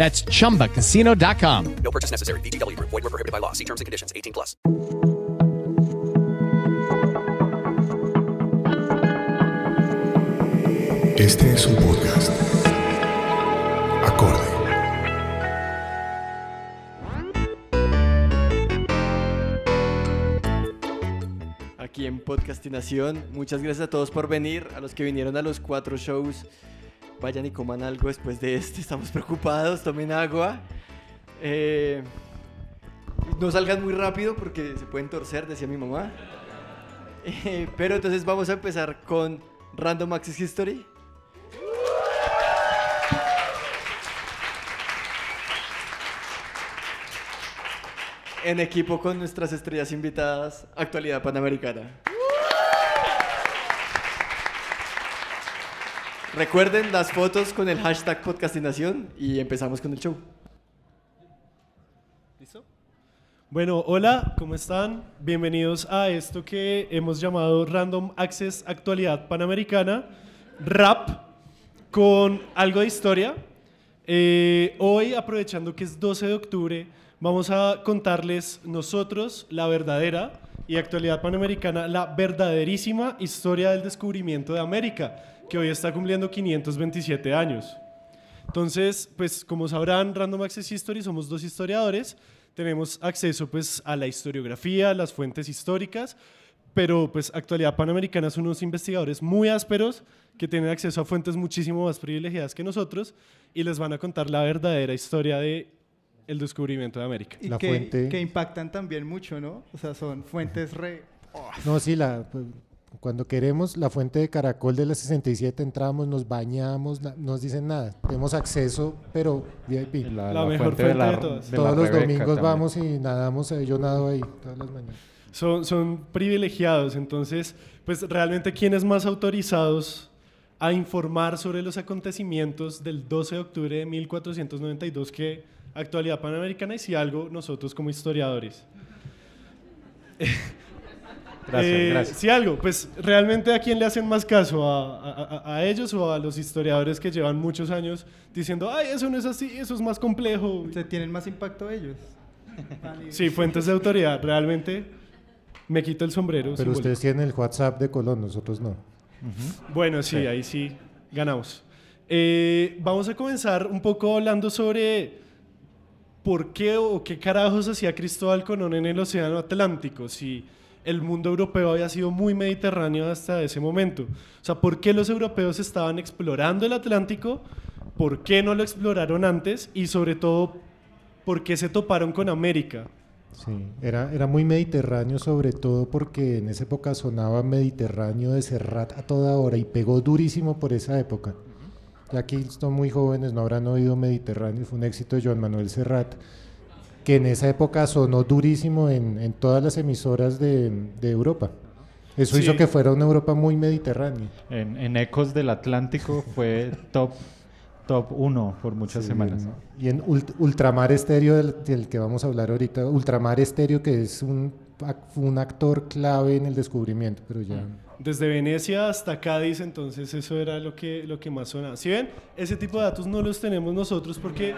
That's chumbacasino.com. No purchase necessary. VGW Group. Void were prohibited by law. See terms and conditions. 18 plus. Este es un podcast. Acorde. aquí en Podcastinación. Muchas gracias a todos por venir, a los que vinieron a los cuatro shows. Vayan y coman algo después de este, estamos preocupados, tomen agua. Eh, no salgan muy rápido porque se pueden torcer, decía mi mamá. Eh, pero entonces vamos a empezar con Random Access History. En equipo con nuestras estrellas invitadas, actualidad panamericana. Recuerden las fotos con el hashtag podcastinación y empezamos con el show. ¿Listo? Bueno, hola, ¿cómo están? Bienvenidos a esto que hemos llamado Random Access Actualidad Panamericana, RAP, con algo de historia. Eh, hoy, aprovechando que es 12 de octubre, vamos a contarles nosotros la verdadera y actualidad panamericana, la verdaderísima historia del descubrimiento de América, que hoy está cumpliendo 527 años. Entonces, pues como sabrán, Random Access History somos dos historiadores, tenemos acceso pues a la historiografía, a las fuentes históricas, pero pues Actualidad Panamericana son unos investigadores muy ásperos que tienen acceso a fuentes muchísimo más privilegiadas que nosotros y les van a contar la verdadera historia de el descubrimiento de América. Y La que, fuente- que impactan también mucho, ¿no? O sea, son fuentes re... No, sí, la, pues, cuando queremos la fuente de Caracol de la 67 entramos, nos bañamos, na- nos dicen nada. Tenemos acceso, pero VIP. La La mejor fuente de fuente de todas. de la Todos los Rebeca domingos también. vamos y nadamos, eh, yo nado ahí todas las mañanas. Son, son privilegiados, entonces, pues realmente quienes más autorizados a informar sobre los acontecimientos del 12 de octubre de 1492 que actualidad panamericana y si algo nosotros como historiadores. Gracias, Eh, gracias. Si algo, pues realmente a quién le hacen más caso, ¿A, a- a- a ellos o a los historiadores que llevan muchos años diciendo, ay, eso no es así, eso es más complejo. Se tienen más impacto ellos. Sí, fuentes de autoridad, realmente me quito el sombrero. Pero simbólico. ustedes tienen el WhatsApp de Colón, nosotros no. Bueno, sí, Sí. ahí sí ganamos. Eh, vamos a comenzar un poco hablando sobre por qué o qué carajos hacía Cristóbal Colón en el Océano Atlántico, si el mundo europeo había sido muy mediterráneo hasta ese momento. O sea, ¿por qué los europeos estaban explorando el Atlántico? ¿Por qué no lo exploraron antes? Y sobre todo, ¿por qué se toparon con América? Sí, era, era muy mediterráneo sobre todo porque en esa época sonaba Mediterráneo de Serrat a toda hora y pegó durísimo por esa época. Ya aquí son muy jóvenes, no habrán oído Mediterráneo, fue un éxito de Joan Manuel Serrat, que en esa época sonó durísimo en, en todas las emisoras de, de Europa. Eso Sí. hizo que fuera una Europa muy mediterránea. En, en Ecos del Atlántico fue top top 1 por muchas Sí, semanas. Y en Ult- Ultramar Estéreo, del, del que vamos a hablar ahorita, Ultramar Estéreo, que es un, ac- un actor clave en el descubrimiento, pero ya... Desde Venecia hasta Cádiz, entonces eso era lo que, lo que más sonaba. Si ven, ese tipo de datos no los tenemos nosotros porque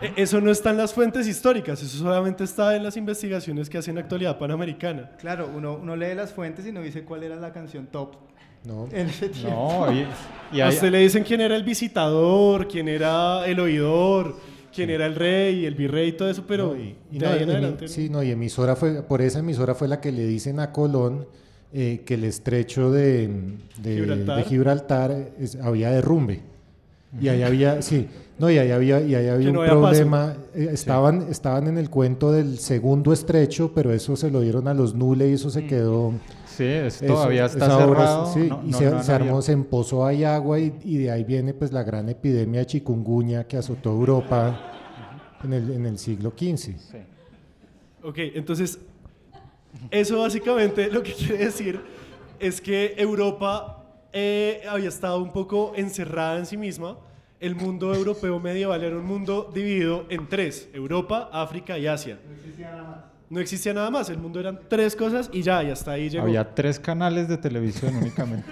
e- eso no está en las fuentes históricas, eso solamente está en las investigaciones que hacen Actualidad Panamericana. Claro, uno, uno lee las fuentes y no dice cuál era la canción top. No. En ese tiempo. No, y, y A usted le dicen quién era el visitador, quién era el oidor, quién era el rey y el virrey y todo eso, pero No, y, y de no, ahí en emi- adelante. sí, no, y emisora fue, por esa emisora fue la que le dicen a Colón eh, que el estrecho de, de- Gibraltar. de Gibraltar es- había derrumbe. Y ahí había, sí, no, y ahí había, y ahí había no un había problema. eh, estaban, estaban en el cuento del segundo estrecho, pero eso se lo dieron a los Nule y eso se quedó. Sí, es- eso- todavía está cerrado. sí, no- y no- se, no han se armó, se empozó ahí agua y, y de ahí viene pues la gran epidemia de chikungunya que azotó Europa en el, en el siglo XV. Ok, entonces, eso básicamente lo que quiere decir es que Europa eh, había estado un poco encerrada en sí misma. El mundo europeo medieval era un mundo dividido en tres, Europa, África y Asia. No existía nada más, el mundo eran tres cosas y ya, y hasta ahí llegó. Había tres canales de televisión únicamente.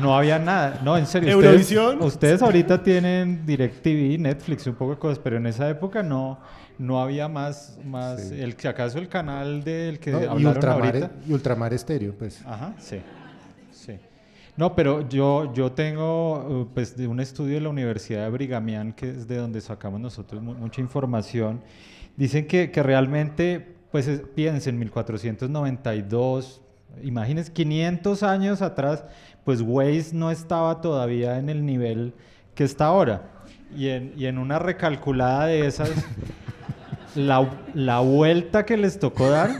No había nada. No, en serio. Eurovisión. Ustedes, ustedes ahorita tienen DirecTV, Netflix, un poco de cosas, pero en esa época no, no había más, más el que acaso el canal del que No, y, hablaron ultramar, ahorita. y ultramar estéreo, pues. Ajá, sí. sí. No, pero yo, yo tengo uh, pues, de un estudio de la Universidad de Brigham que es de donde sacamos nosotros mu- mucha información. Dicen que, que realmente, pues es- piensen, 1492, imagínense, 500 años atrás, pues Waze no estaba todavía en el nivel que está ahora. Y en, y en una recalculada de esas, la, la vuelta que les tocó dar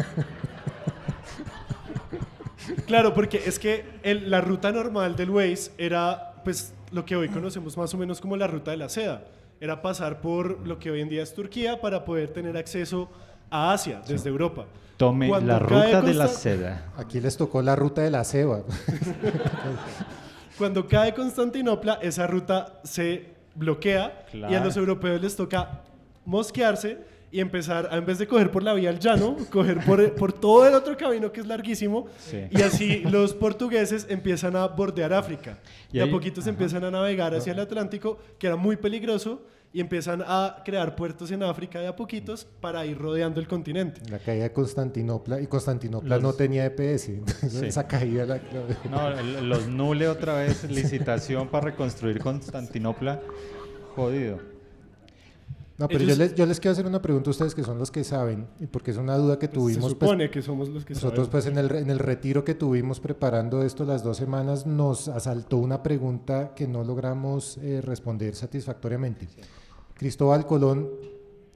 Claro, porque es que el- la ruta normal del Waze era pues lo que hoy conocemos más o menos como la ruta de la seda. Era pasar por lo que hoy en día es Turquía para poder tener acceso a Asia desde Europa. Tome Cuando la ruta de la seda. Aquí les tocó la ruta de la ceba. Cuando cae Constantinopla, esa ruta se bloquea y a los europeos les toca mosquearse y empezar, a, en vez de coger por la vía al llano, coger por, por todo el otro camino que es larguísimo. Sí. Y así los portugueses empiezan a bordear África. Y Y, a poquitos empiezan a navegar hacia el Atlántico, que era muy peligroso, y empiezan a crear puertos en África de a poquitos para ir rodeando el continente. La caída de Constantinopla. Y Constantinopla Los- no tenía EPS. Sí. Esa caída la. No, el- los Nule otra vez, licitación para reconstruir Constantinopla. Jodido. No, pero Ellos- yo les, yo les quiero hacer una pregunta a ustedes que son los que saben, porque es una duda que Se tuvimos. pues, supone que somos los que nosotros, saben. pues, en el, en el retiro que tuvimos preparando esto las dos semanas, nos asaltó una pregunta que no logramos eh, responder satisfactoriamente. ¿Cristóbal Colón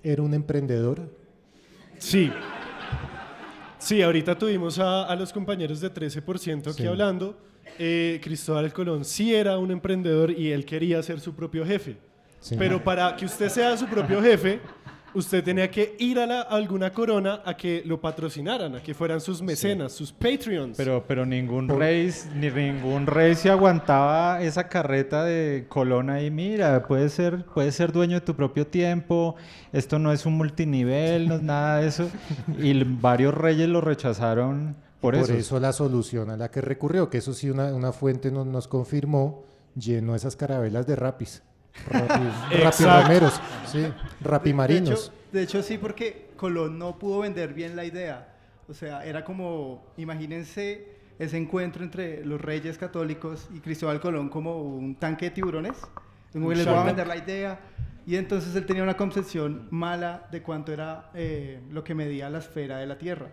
era un emprendedor? Sí. Sí, ahorita tuvimos a, a los compañeros de 13% aquí Sí. hablando. Eh, Cristóbal Colón sí era un emprendedor y él quería ser su propio jefe. Sí. Pero para que usted sea su propio jefe, usted tenía que ir a, la- a alguna corona a que lo patrocinaran, a que fueran sus mecenas, sus Patreons. Pero, pero ningún rey, ni ningún rey se aguantaba esa carreta de Colón ahí. Mira, puedes ser, puedes ser dueño de tu propio tiempo. Esto no es un multinivel, no es nada de eso. Y varios reyes lo rechazaron por, Por eso. eso la solución a la que recurrió, que eso sí una, una fuente nos, nos confirmó, llenó esas carabelas de rapis. Rapi, rapiromeros, sí, De rapimarinos. hecho, de hecho, sí, porque Colón no pudo vender bien la idea. O sea, era como, imagínense ese encuentro entre los reyes católicos y Cristóbal Colón como un tanque de tiburones. Como les voy a vender la idea. Y entonces él tenía una concepción mala de cuánto era eh, lo que medía la esfera de la Tierra.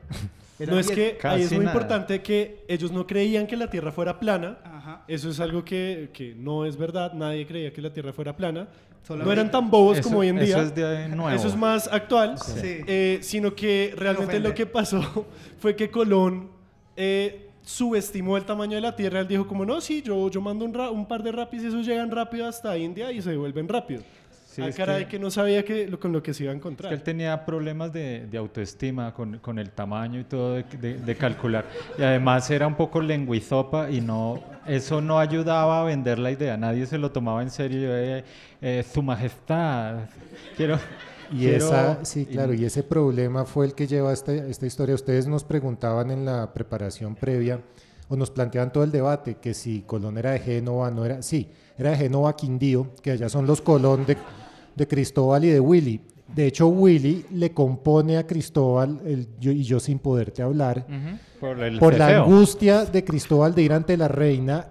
Era no es que ahí es muy nada. importante que ellos no creían que la Tierra fuera plana. Ajá. Eso es algo que, que no es verdad. Nadie creía que la Tierra fuera plana. Solamente- No eran tan bobos Eso- como hoy en eso día. es de nuevo. Eso es más actual. Sí. Eh, sino que realmente lo que pasó fue que Colón eh, subestimó el tamaño de la Tierra. Él dijo como, no, sí, yo, yo mando un, ra- un par de rapis y esos llegan rápido hasta India y se devuelven rápido. Sí, ah, es caray, que- que, no sabía que, lo- con lo que se iba a Es encontrar. que él tenía problemas de, de autoestima con, con el tamaño y todo de, de- de calcular. Y además era un poco lenguizopa y no, eso no ayudaba a vender la idea. Nadie se lo tomaba en serio. Yo, eh, eh, su majestad, quiero... Y quiero- esa, sí, y- claro, y ese problema fue el que lleva a esta, esta historia. Ustedes nos preguntaban en la preparación previa, o nos planteaban todo el debate, que si Colón era de Génova, no era, sí, era de Génova Quindío, que allá son los Colón de, de Cristóbal y de Willy. De hecho, Willy le compone a Cristóbal, el yo, y yo sin poderte hablar, Por el por la angustia de Cristóbal de ir ante la reina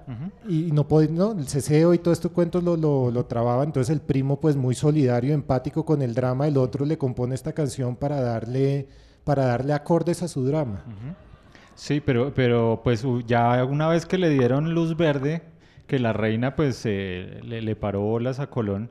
y no podía, no, el ceseo y todo estos cuentos lo, lo, lo trababa. Entonces el primo, pues muy solidario, empático con el drama, el otro le compone esta canción para darle, para darle acordes a su drama. Sí, pero, pero pues ya una vez que le dieron luz verde, que la reina pues eh, le, le paró bolas a Colón,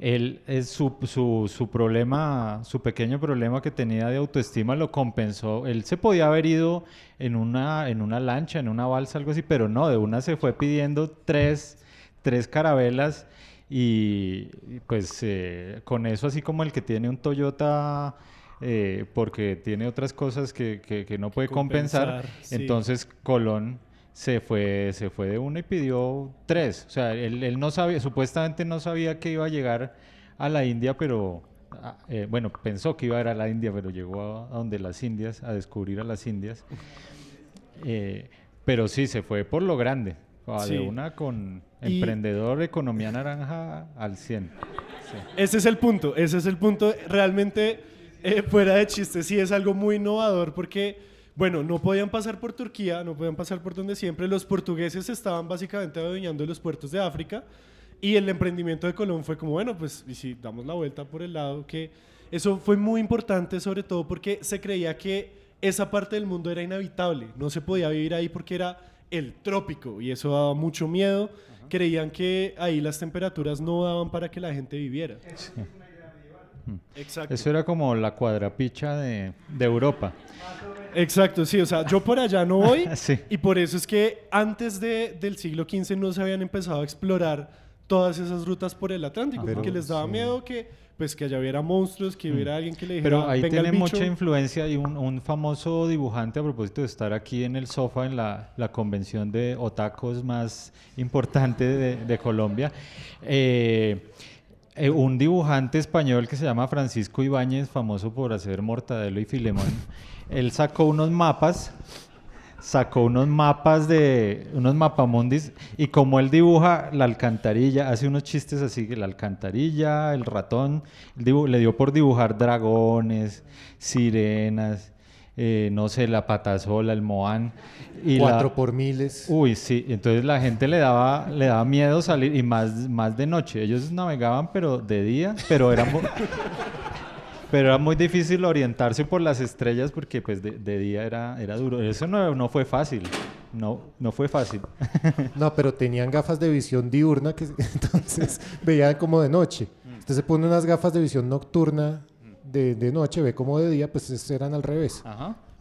él, es su, su, su problema, su pequeño problema que tenía de autoestima lo compensó. Él se podía haber ido en una, en una lancha, en una balsa, algo así, pero no, de una se fue pidiendo tres, tres carabelas y, pues eh, con eso así como el que tiene un Toyota... eh, porque tiene otras cosas que, que- que no puede compensar, Compensar, sí. entonces Colón se fue, se fue de una y pidió tres. O sea, él, él no sabía, supuestamente no sabía que iba a llegar a la India, pero ah, eh, bueno, pensó que iba a ir a la India, pero llegó a, a donde las Indias, a descubrir a las Indias. Eh, pero sí, se fue por lo grande. Sí. De una con Y- emprendedor, economía naranja al 100. Sí. Ese es el punto, ese es el punto. Realmente, eh, fuera de chiste, sí es algo muy innovador porque, bueno, no podían pasar por Turquía, no podían pasar por donde siempre. Los portugueses estaban básicamente adueñando los puertos de África y el emprendimiento de Colón fue como, bueno, pues, y si damos la vuelta por el lado, que eso fue muy importante, sobre todo porque se creía que esa parte del mundo era inhabitable, no se podía vivir ahí porque era el trópico y eso daba mucho miedo. Creían que ahí las temperaturas no daban para que la gente viviera. Exacto. Eso era como la cuadrapicha de, de Europa. Exacto, sí, o sea, yo por allá no voy Sí. y por eso es que antes de, del siglo XV no se habían empezado a explorar todas esas rutas por el Atlántico Pero, porque les daba sí. miedo que pues que allá hubiera monstruos, que hubiera alguien que le dijera, Mm. Pero ahí "Venga el tiene bicho". mucha influencia y un, un famoso dibujante a propósito de estar aquí en el sofá en la, la convención de otacos más importante de, de Colombia. eh, eh, un dibujante español que se llama Francisco Ibáñez, famoso por hacer Mortadelo y Filemón, él sacó unos mapas sacó unos mapas de unos mapamundis y como él dibuja la alcantarilla, hace unos chistes así que la alcantarilla, el ratón, le dio por dibujar dragones, sirenas, eh, no sé, la patasola, el moán y la- Cuatro por miles. Uy, sí, entonces la gente le daba, le daba miedo salir y más, más de noche. Ellos navegaban, pero de día, pero era, mu- pero era muy difícil orientarse por las estrellas porque pues de, de día era, era duro. Eso no, no fue fácil, no, no fue fácil. No, pero tenían gafas de visión diurna que entonces veían como de noche. Usted se pone unas gafas de visión nocturna de, de noche, ve como de día, pues eran al revés.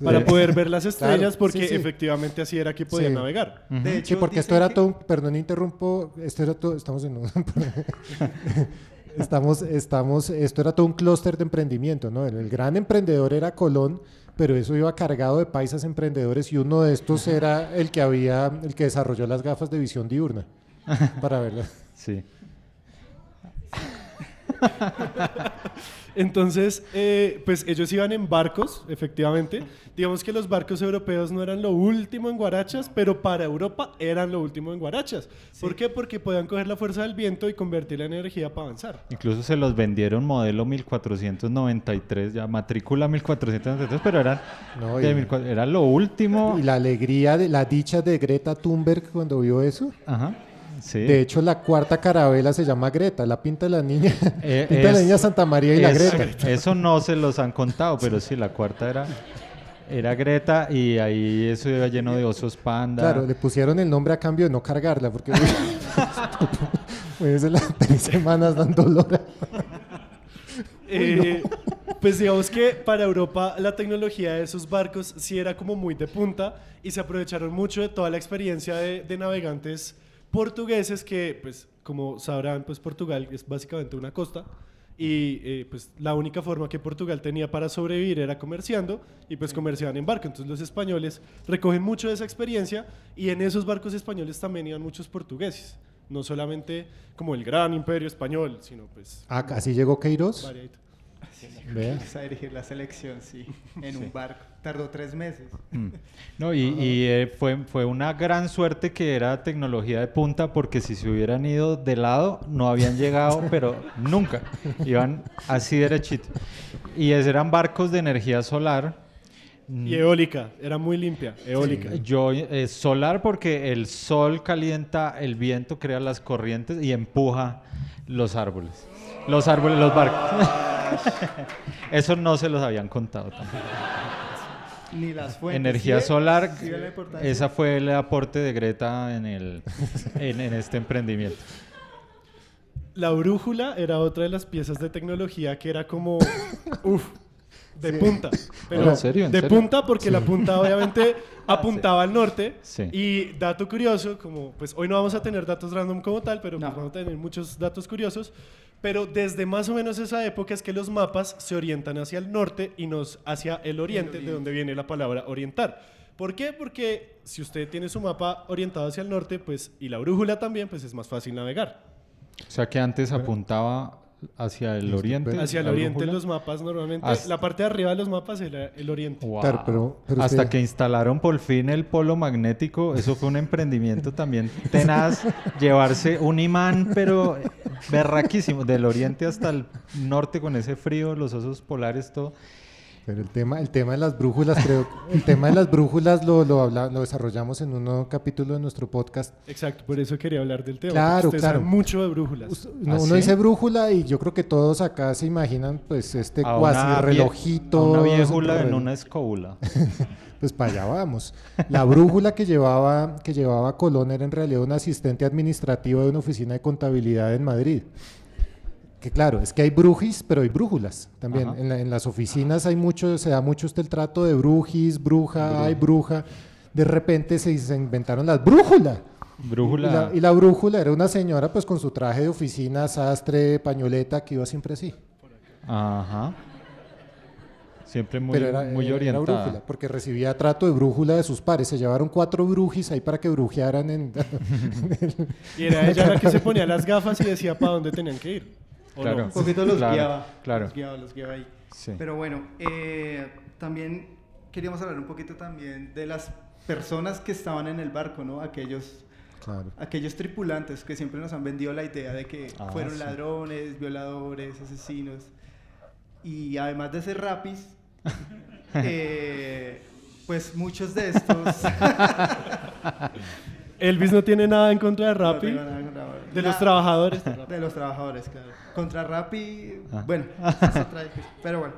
Para poder ver las estrellas claro, porque sí, sí. efectivamente así era que podían Sí. navegar. De sí, porque esto era todo, un- perdón, interrumpo, esto era todo, estamos en un, estamos, estamos, esto era todo un clúster de emprendimiento, ¿no? El, el gran emprendedor era Colón, pero eso iba cargado de paisas emprendedores y uno de estos era el que había, el que desarrolló las gafas de visión diurna para verlas. Sí. Entonces, eh, pues ellos iban en barcos, efectivamente. Digamos que los barcos europeos no eran lo último en guarachas, pero para Europa eran lo último en guarachas. ¿Por qué? Porque podían coger la fuerza del viento y convertirla en energía para avanzar. Incluso se los vendieron modelo 1493, ya matrícula 1493, pero eran, No, de y- 1400, era lo último. Y la alegría, de la dicha de Greta Thunberg cuando vio eso. Ajá. Sí. De hecho, la cuarta carabela se llama Greta, la pinta de la niña, Eh, pinta de la es- niña Santa María y la Greta. Eso no se los han contado, pero sí, la cuarta era, era Greta y ahí eso iba lleno de osos panda. Claro, le pusieron el nombre a cambio de no cargarla, porque pues las tres semanas dando dolor. Eh, Pues digamos que para Europa la tecnología de esos barcos sí era como muy de punta y se aprovecharon mucho de toda la experiencia de, de navegantes portugueses que, pues como sabrán, pues Portugal es básicamente una costa y eh, pues la única forma que Portugal tenía para sobrevivir era comerciando y pues comerciaban en barco. Entonces los españoles recogen mucho de esa experiencia y en esos barcos españoles también iban muchos portugueses. No solamente como el gran imperio español, sino pues... Ah, así llegó Queiroz. variadito. A dirigir la selección, sí, en Sí. un barco. Tardó tres meses. Mm. No, y, y, eh, fue, fue una gran suerte que era tecnología de punta porque si se hubieran ido de lado no habían llegado, pero nunca. Iban así derechito. Y eran barcos de energía solar. Y eólica, era muy limpia, eólica. Yo, eh, solar porque el sol calienta el viento, crea las corrientes y empuja los árboles. Los árboles, los barcos. Eso no se los habían contado tampoco. Ni las fuentes. Energía ¿sí? solar, ¿Sí esa fue el aporte de Greta en, el, en, en este emprendimiento. La brújula era otra de las piezas de tecnología que era como, uff, de punta. Pero ¿En serio? ¿En de serio? punta porque la punta obviamente apuntaba al norte. Sí. Y dato curioso, como pues hoy no vamos a tener datos random como tal, pero pues, vamos a tener muchos datos curiosos. Pero desde más o menos esa época es que los mapas se orientan hacia el norte y nos hacia el oriente, de donde viene la palabra orientar. ¿Por qué? Porque si usted tiene su mapa orientado hacia el norte, pues y la brújula también, pues es más fácil navegar. O sea que antes apuntaba hacia el oriente. Hacia el oriente brújula. los mapas normalmente. Hasta- La parte de arriba de los mapas era el oriente. Wow. Claro, pero- pero Hasta usted- que instalaron por fin el polo magnético, eso fue un emprendimiento también tenaz, llevarse un imán, pero berraquísimo, del oriente hasta el norte con ese frío, los osos polares, todo. Pero el tema, el tema de las brújulas, creo, el tema de las brújulas lo, lo, habla- lo desarrollamos en un nuevo capítulo de nuestro podcast. Exacto, por eso quería hablar del tema. Claro, ustedes claro. saben mucho de brújulas. Uno, uno dice brújula y yo creo que todos acá se imaginan pues este A una cuasi vie- relojito. a una viejula en una escóbula. pues para allá vamos. La brújula que llevaba, que llevaba Colón era en realidad un asistente administrativo de una oficina de contabilidad en Madrid. Que claro, es que hay brujis, pero hay brújulas también. En, la- en las oficinas hay mucho, se da mucho este el trato de brujis, bruja, hay bruja. De repente se, se inventaron las brújulas. Brújula. Y la, y la brújula era una señora pues con su traje de oficina, sastre, pañoleta, que iba siempre así. Ajá. Siempre muy, Pero era, muy era orientada. brújula, porque recibía trato de brújula de sus pares. Se llevaron cuatro brujis ahí para que brujearan en... Y era ella la que se ponía las gafas y decía para dónde tenían que ir. ¿O Claro. no? Un poquito los Claro, guiaba. claro. Los guiaba, los guiaba ahí. Sí. Pero bueno, eh, también queríamos hablar un poquito también de las personas que estaban en el barco, ¿no? Aquellos, Claro. aquellos tripulantes que siempre nos han vendido la idea de que Ah, fueron sí. ladrones, violadores, asesinos. Y además de ser rapis, eh, pues muchos de estos... Elvis no tiene nada en contra de Rappi. No de Nada. los trabajadores. De los trabajadores, claro. Contra Rappi, Ah. bueno, pero bueno.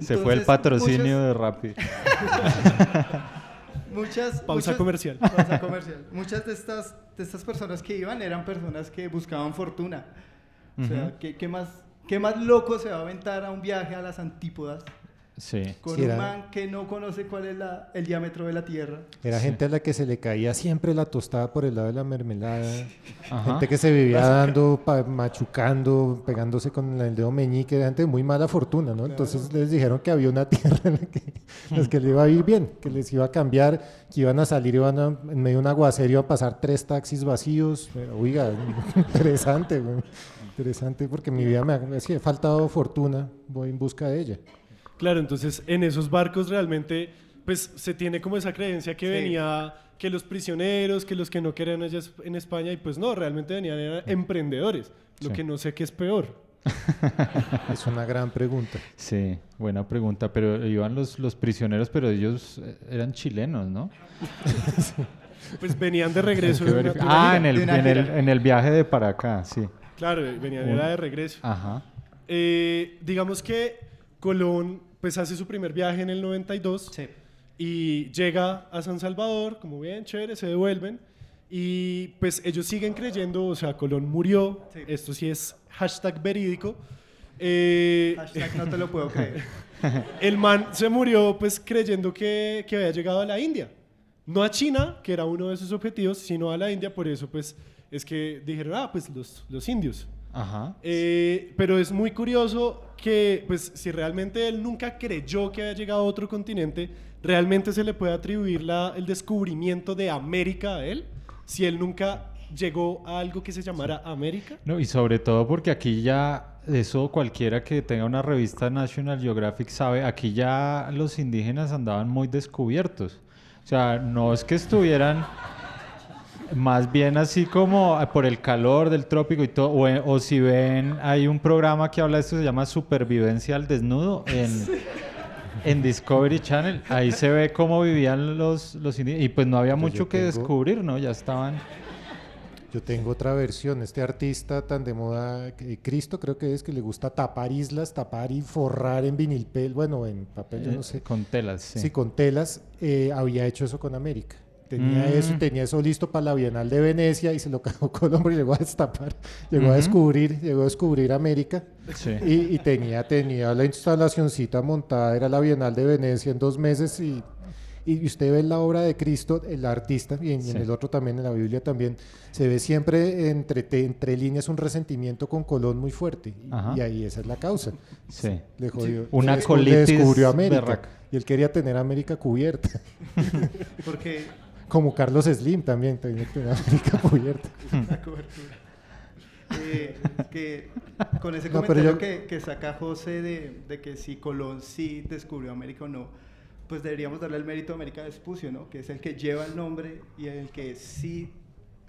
Se fue el Entonces, patrocinio muchas- de Rappi. Muchas, Pausa muchas- comercial. pausa comercial. Muchas de estas, de estas personas que iban eran personas que buscaban fortuna. O sea, Ujú. ¿qué, qué más, ¿qué más loco se va a aventar a un viaje a las antípodas Sí. con Sí, un era- man que no conoce cuál es la- el diámetro de la Tierra? Era gente a la que se le caía siempre la tostada por el lado de la mermelada. Ajá. Gente que se vivía dando, pa- machucando, pegándose con el dedo meñique. Era gente de muy mala fortuna, ¿no? Entonces les dijeron que había una tierra en la que, en la que les iba a ir bien, que les iba a cambiar, que iban a salir, iban a, en medio de un aguacero, iba a pasar tres taxis vacíos. Pero, Oiga, interesante, güey. Interesante porque mi vida me ha, es que he faltado fortuna, voy en busca de ella. Claro, entonces en esos barcos realmente pues se tiene como esa creencia que Sí. venía que los prisioneros, que los que no querían allá en España y pues no, realmente venían eran emprendedores, lo Sí. que no sé qué es peor. Es una gran pregunta. Sí, buena pregunta. Pero iban los, los prisioneros, pero ellos eh, eran chilenos, ¿no? Pues venían de regreso. Hay que de una- verificar. de una ah, en el, en, el, en el viaje de para acá, sí. Claro, venían Un- era de regreso. Ajá. Eh, digamos que Colón pues hace su primer viaje en el 92 Sí. y llega a San Salvador, como bien, chévere, se devuelven y pues ellos siguen creyendo, o sea, Colón murió, Sí. esto sí es hashtag verídico. Eh, Hashtag no te lo puedo creer. el man se murió pues creyendo que, que había llegado a la India. No a China, que era uno de sus objetivos, sino a la India, por eso pues es que dijeron, ah, pues los, los indios. Ajá. Eh, pero es muy curioso que, pues, si realmente él nunca creyó que había llegado a otro continente, realmente se le puede atribuir la- el descubrimiento de América a él, si él nunca llegó a algo que se llamara América. No, y sobre todo porque aquí ya eso cualquiera que tenga una revista National Geographic sabe, aquí ya los indígenas andaban muy descubiertos. O sea, no es que estuvieran más bien así como por el calor del trópico y todo, o, o si ven, hay un programa que habla de esto, se llama Supervivencia al Desnudo en, en Discovery Channel. Ahí se ve cómo vivían los, los indígenas y pues no había Pues yo mucho que tengo- descubrir, ¿no? Ya estaban... Yo tengo otra versión. Este artista tan de moda, eh, Cristo creo que es, que le gusta tapar islas, tapar y forrar en vinilpel, bueno, en papel, yo Eh, no sé. con telas, sí. Sí, con telas. eh, había hecho eso con América. Tenía Mm. eso y tenía eso listo para la Bienal de Venecia y se lo cagó Colombia y llegó a destapar. Llegó a descubrir, llegó a descubrir América. Sí. Y, y tenía, tenía la instalacioncita montada, era la Bienal de Venecia en dos meses y, y usted ve la obra de Cristo, el artista, y en, y en Sí. el otro también, en la Biblia también, se ve siempre entre, entre líneas un resentimiento con Colón muy fuerte. Y, Ajá. y ahí esa es la causa. Sí. Le jodió. Sí. Una le descu- le colitis descubrió América. berraca. Y él quería tener América cubierta. Porque Como Carlos Slim también tenía tener América cubierta. la cobertura. Eh, que con ese No, comentario yo- que, que saca José de, de que si Colón sí descubrió América o no, pues deberíamos darle el mérito a América Vespucio, ¿no? Que es el que lleva el nombre y el que sí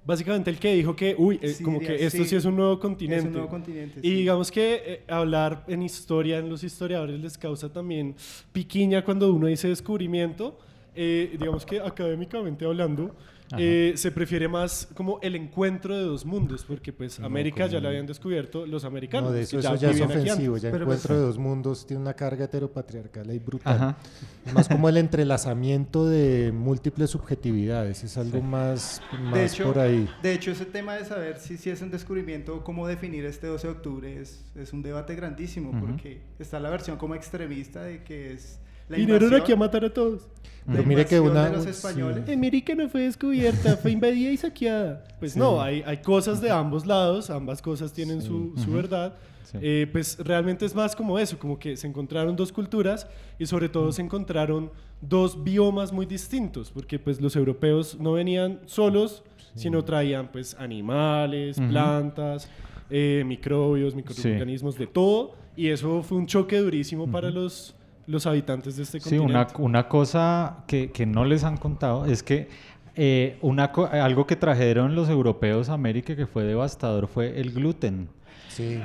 Básicamente el que dijo que, uy, eh, Sí, como diría, que esto sí, sí es un nuevo es continente. un nuevo continente, Y sí. digamos que eh, hablar en historia, en los historiadores les causa también piquiña cuando uno dice descubrimiento. Eh, digamos que académicamente hablando, eh, se prefiere más como el encuentro de dos mundos, porque pues No, América ya como- la habían descubierto los americanos. No, de que eso, eso ya es ofensivo. Ya Pero encuentro pues- de dos mundos tiene una carga heteropatriarcal ahí brutal. Ajá. Es más como el entrelazamiento de múltiples subjetividades. Es algo más, más de hecho, por ahí. De hecho, ese tema de saber si, si es un descubrimiento o cómo definir este 12 de octubre es, es un debate grandísimo, Ujú. porque está la versión como extremista de que es Vinieron aquí a matar a todos. Pero mire que una- de los sí. América no fue descubierta, fue invadida y saqueada. Pues Sí. no, hay, hay cosas de ambos lados, ambas cosas tienen su, su Ujú. verdad. Sí. Eh, pues realmente es más como eso, como que se encontraron dos culturas y sobre todo se encontraron dos biomas muy distintos, porque pues los europeos no venían solos, sino traían pues animales, Ujú. plantas, eh, microbios, microorganismos, de todo, y eso fue un choque durísimo para los, los habitantes de este Sí, continente. una, una cosa que, que no les han contado es que eh, una co- algo que trajeron los europeos a América que fue devastador fue el gluten. Sí.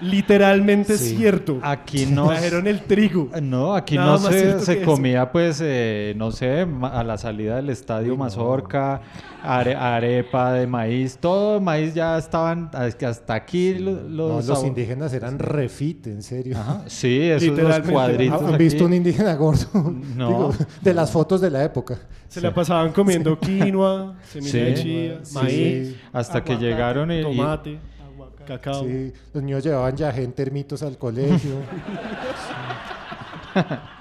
Literalmente Sí. cierto. Aquí no... Trajeron el trigo. No, aquí Nada no se, se eso. comía, pues, eh, no sé, a la salida del estadio Uy, no. mazorca, are- arepa de maíz, todo de maíz ya estaban, es que hasta aquí No, los... los indígenas eran refit, en serio. Ajá, Sí, esos los Literalmente. cuadritos. ¿Han visto aquí. un indígena gordo? No. Digo, de las fotos de la época. Se la pasaban comiendo quinoa, semilla Sí. de chía, Sí. maíz, Hasta que llegaron y... y- tomate, cacao. Sí, los niños llevaban ya en termitos al colegio.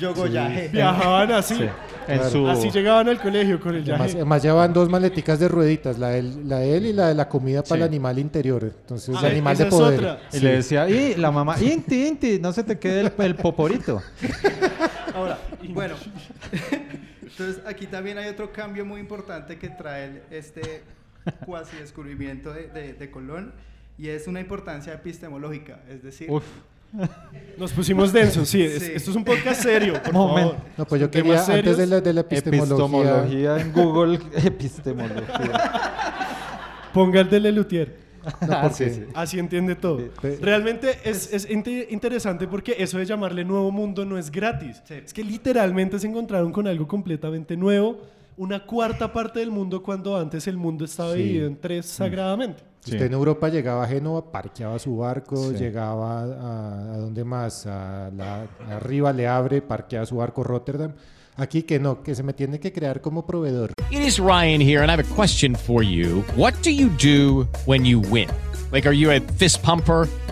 Yogoyaje. Viajaban así. sí, en Claro. su... Así llegaban al colegio con el Además, yaje. además llevaban dos maleticas de rueditas, la de él, la de él y la de la comida para Sí. el animal interior. Entonces, Ah, animal esa de es poder. otra. Y le decía, y la mamá, Inti, Inti, no se te quede el, el poporito. Ahora, bueno, entonces aquí también hay otro cambio muy importante que trae el- este cuasi descubrimiento de, de- de Colón y es una importancia epistemológica, es decir, Uf, Nos pusimos densos, sí, es- Sí. Esto es un podcast serio, por Momento. favor. No, pues yo quería, antes de la, de la epistemología, epistemología en Google, epistemología. Ponga el de Lelutier. No, porque- sí, sí. Así entiende todo. Sí. Realmente es, es inte- interesante porque eso de llamarle nuevo mundo no es gratis. Sí. Es que literalmente se encontraron con algo completamente nuevo, una cuarta parte del mundo cuando antes el mundo estaba Sí. dividido en tres sagradamente. Sí. Usted en Europa llegaba a Génova, parqueaba su barco, Sí. llegaba a, a dónde más, a la, arriba le abre, parqueaba su barco Rotterdam. Aquí que no, que se me tiene que crear como proveedor. It is Ryan here, and I have a question for you. What do you do when you win? Like, are you a fist pumper?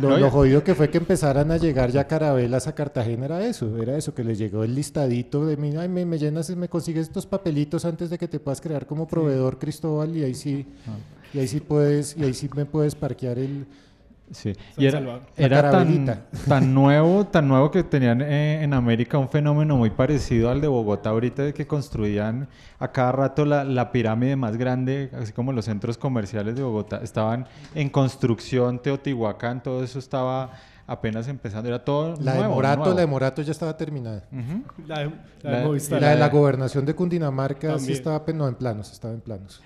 Lo, No, lo ya- jodido que fue que empezaran a llegar ya carabelas a Cartagena era eso, era eso, que les llegó el listadito de, mira, ay, me, me llenas, me consigues estos papelitos antes de que te puedas crear como proveedor, Cristóbal, y ahí sí, Ah. y ahí sí puedes, y ahí sí me puedes parquear el... Sí, San y era, era tan, nuevo, tan nuevo que tenían eh, en América un fenómeno muy parecido al de Bogotá ahorita de que construían a cada rato la, la pirámide más grande, así como los centros comerciales de Bogotá, estaban en construcción, Teotihuacán, todo eso estaba apenas empezando, era todo La de Morato, nuevo. la de Morato ya estaba terminada. La de, la La- de la de la gobernación de Cundinamarca sí También. estaba, pe- no, en planos, estaba en planos.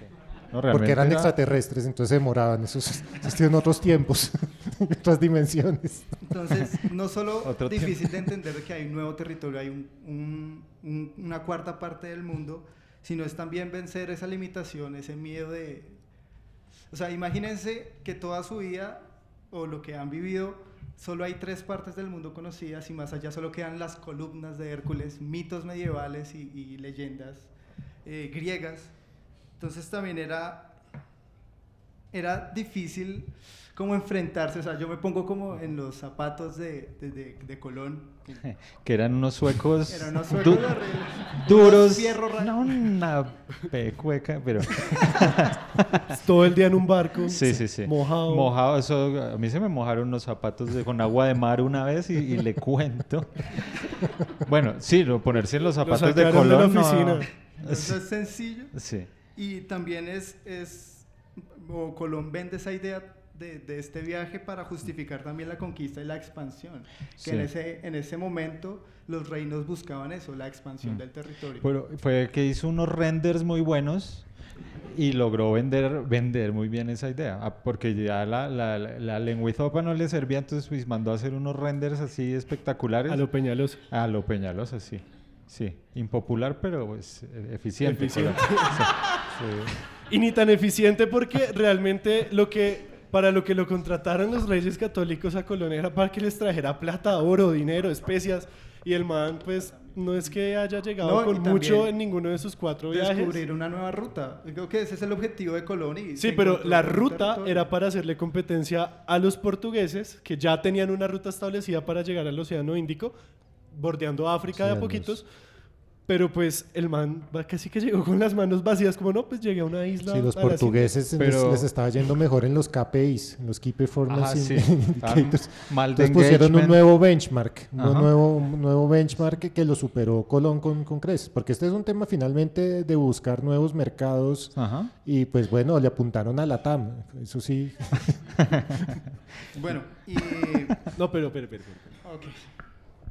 No, Porque eran era- extraterrestres, entonces se demoraban, esos existían otros tiempos, otras dimensiones. Entonces, no solo Otro difícil tiempo. de entender que hay un nuevo territorio, hay un- un- un- una cuarta parte del mundo, sino es también vencer esa limitación, ese miedo de... O sea, imagínense que toda su vida o lo que han vivido, solo hay tres partes del mundo conocidas y más allá solo quedan las columnas de Hércules, mitos medievales y, y leyendas eh, griegas. Entonces también era era difícil como enfrentarse, o sea, yo me pongo como en los zapatos de, de, de- de Colón. que- eran unos suecos, Eran unos suecos du- duros, Unos no una pecueca, pero Todo el día en un barco. Sí, sí, sí. Mojado. Mojado, eso, a mí se me mojaron unos zapatos de, con agua de mar una vez y, y le cuento. bueno, sí, lo- ponerse en los zapatos de sacaron de la Colón. no- oficina. Eso es sencillo. Sí. Y también es, es o Colón vende esa idea de, de este viaje para justificar también la conquista y la expansión. Que en, Sí. ese, en ese momento los reinos buscaban eso, la expansión Mm. del territorio. Pero fue que hizo unos renders muy buenos y logró vender, vender muy bien esa idea. Ah, Porque ya la, la, la, la lenguizopa no le servía, entonces pues mandó a hacer unos renders así espectaculares. A lo Peñalosa. A lo Peñalosa, sí. Sí, impopular, pero pues, eficiente. Eficiente. pero- sí. Y ni tan eficiente porque realmente lo que para lo que lo contrataron los reyes católicos a Colón era para que les trajera plata, oro, dinero, especias. Y el man, pues, no es que haya llegado No, con mucho en ninguno de sus cuatro viajes. Descubrir una nueva ruta. Creo que ese es el objetivo de Colón. Y Sí, pero la ruta era para hacerle competencia a los portugueses, que ya tenían una ruta establecida para llegar al Océano Índico, bordeando África de a poquitos. Pero pues el man va- casi que llegó con las manos vacías, como no, pues llegué a una isla. Sí, los a la portugueses India". les, les estaba yendo mejor en los KPIs, en los Key Performance Ajá, sí. Indicators. Estaban mal de Entonces pusieron un nuevo benchmark, un nuevo, un nuevo benchmark que, lo superó Colón con, con creces, porque este es un tema finalmente de buscar nuevos mercados Ajá. y pues bueno, le apuntaron a la TAM, eso sí. Bueno, y... No, pero, pero, pero, pero. Ok.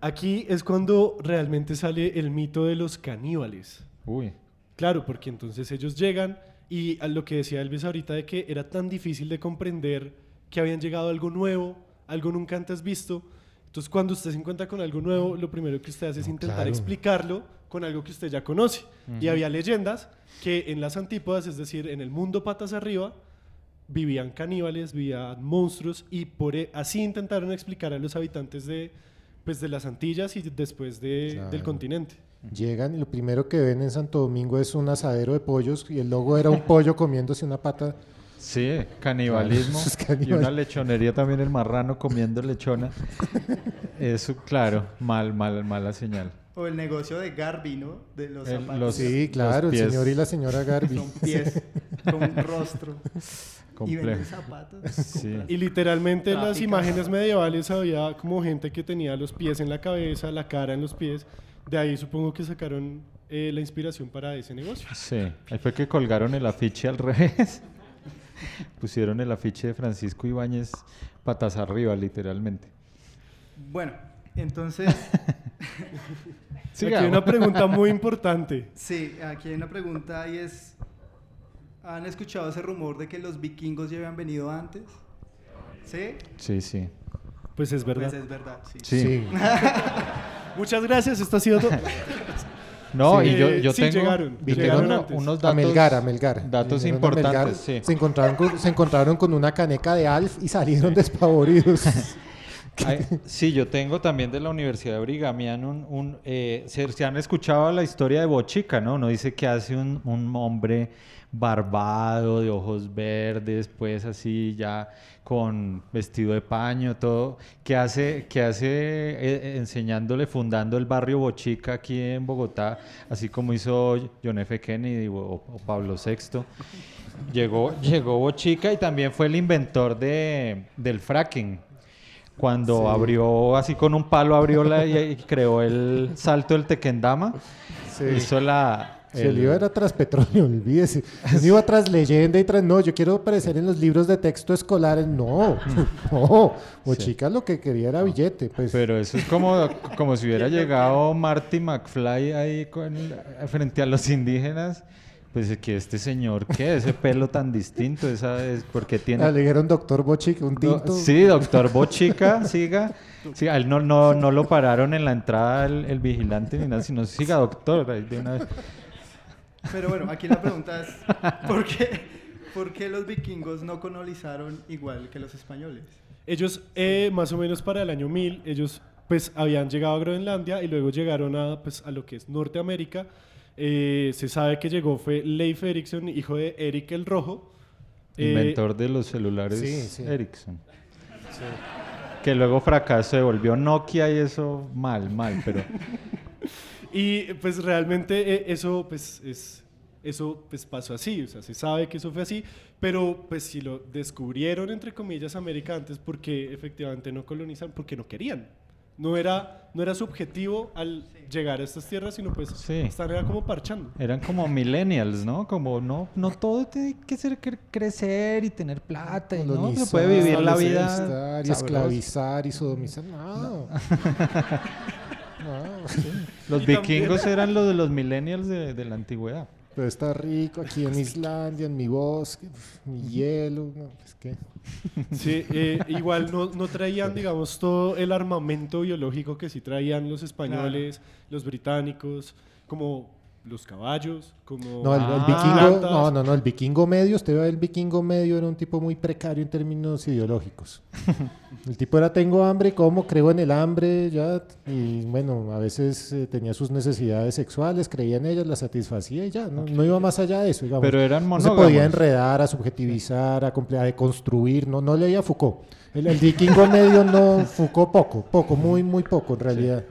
Aquí es cuando realmente sale el mito de los caníbales. Uy. Claro, porque entonces ellos llegan y a lo que decía Elvis ahorita de que era tan difícil de comprender que habían llegado a algo nuevo, algo nunca antes visto. Entonces cuando usted se encuentra con algo nuevo, lo primero que usted hace es intentar claro. explicarlo con algo que usted ya conoce. Y Ujú. había leyendas que en las antípodas, es decir, en el mundo patas arriba, vivían caníbales, vivían monstruos y por e- así intentaron explicar a los habitantes de, pues, de las Antillas y después de- del Claro. continente. Llegan y lo primero que ven en Santo Domingo es un asadero de pollos y el logo era un pollo comiéndose una pata. Sí, canibalismo. Claro, y una lechonería también, el marrano comiendo lechona. Eso, claro, mal, mal, mala señal. O el negocio de Garby, ¿no? De los El- los- Sí, claro, el pies. señor y la señora Garby. Son pies con un rostro. Y venden Complejo. zapatos. Sí. Y literalmente en las imágenes medievales había como gente que tenía los pies en la cabeza, la cara en los pies. De ahí supongo que sacaron eh, la inspiración para ese negocio. Sí, ahí fue que colgaron el afiche al revés. Pusieron el afiche de Francisco Ibáñez patas arriba, literalmente. Bueno, entonces... Aquí hay una pregunta muy importante. Sí, aquí hay una pregunta y es... ¿Han escuchado ese rumor de que los vikingos ya habían venido antes? ¿Sí? Sí, sí. Pues es verdad. Pues es verdad, sí. Sí. Muchas gracias, esto ha sido todo. No, Sí, y yo, yo sí, tengo, llegaron, yo llegaron tengo antes. unos A datos, Melgar, a Melgar. datos a importantes. Melgar, sí. se, encontraron con, se encontraron con una caneca de Alf y salieron despavoridos. Ay, sí, yo tengo también de la Universidad de Brighamian un... un, eh, se, se han escuchado la historia de Bochica, ¿no? Uno dice que hace un, un hombre barbado, de ojos verdes, pues así ya con vestido de paño, todo, que hace, que hace eh, enseñándole, fundando el barrio Bochica aquí en Bogotá, así como hizo John F. Kennedy o, o Pablo VI. Llegó, llegó Bochica y también fue el inventor de, del fracking. Cuando Sí. abrió así con un palo, abrió la, y, y creó el salto del Tequendama. Sí. Hizo la... El iba era tras petróleo, olvídese. Él iba tras leyenda y tras. No, yo quiero aparecer en los libros de texto escolares. No, no. O chica lo que quería era billete. Pues. Pero eso es como, como si hubiera llegado Marty McFly ahí con, frente a los indígenas. Pues que este señor, ¿qué? Ese pelo tan distinto, esa es porque tiene... Ah, le dijeron doctor Bochica, un tinto. Sí, doctor Bochica, siga. Sí, a él no, no, no lo pararon en la entrada el, el vigilante ni nada, sino siga, doctor. de una vez. Pero bueno, aquí la pregunta es, ¿por qué, por qué los vikingos no colonizaron igual que los españoles? Ellos, eh, más o menos para el año 1000, ellos pues habían llegado a Groenlandia y luego llegaron a, pues, a lo que es Norteamérica. Eh, se sabe que llegó fue Leif Erikson, hijo de Eric el Rojo. Eh, Inventor de los celulares sí, sí. Ericsson. Que luego fracasó, se volvió Nokia y eso mal, mal, pero... Y pues realmente eh, eso pues es eso pues pasó así, o sea, se sabe que eso fue así, pero pues si lo descubrieron entre comillas América antes porque efectivamente no colonizan porque no querían. No era no era su objetivo al llegar a estas tierras, sino pues Sí. estar era como parchando. Eran como millennials, ¿no? Como no, no todo tiene que ser cre- crecer y tener plata, y no se puede vivir la vida y esclavizar y sodomizar. No. No, sí. Los vikingos también- eran los de los millennials de, de la antigüedad. Pero está rico aquí en Islandia, en mi bosque, mi hielo. No, es que. Sí, eh, igual no, no traían, digamos, todo el armamento biológico que sí traían los españoles, los británicos, como los caballos, como... No, el, el Ah. vikingo, no, no, no, el vikingo medio, usted ve el vikingo medio era un tipo muy precario en términos ideológicos. el tipo era tengo hambre, como creo en el hambre, ya, y bueno, a veces eh, tenía sus necesidades sexuales, creía en ellas, las satisfacía y ya, no, no iba más allá de eso, digamos. Pero eran No se monógamos. podía enredar, a subjetivizar, a, comple- a deconstruir, no, no leía Foucault. El, el vikingo medio no, Foucault poco, poco, muy, muy poco en realidad.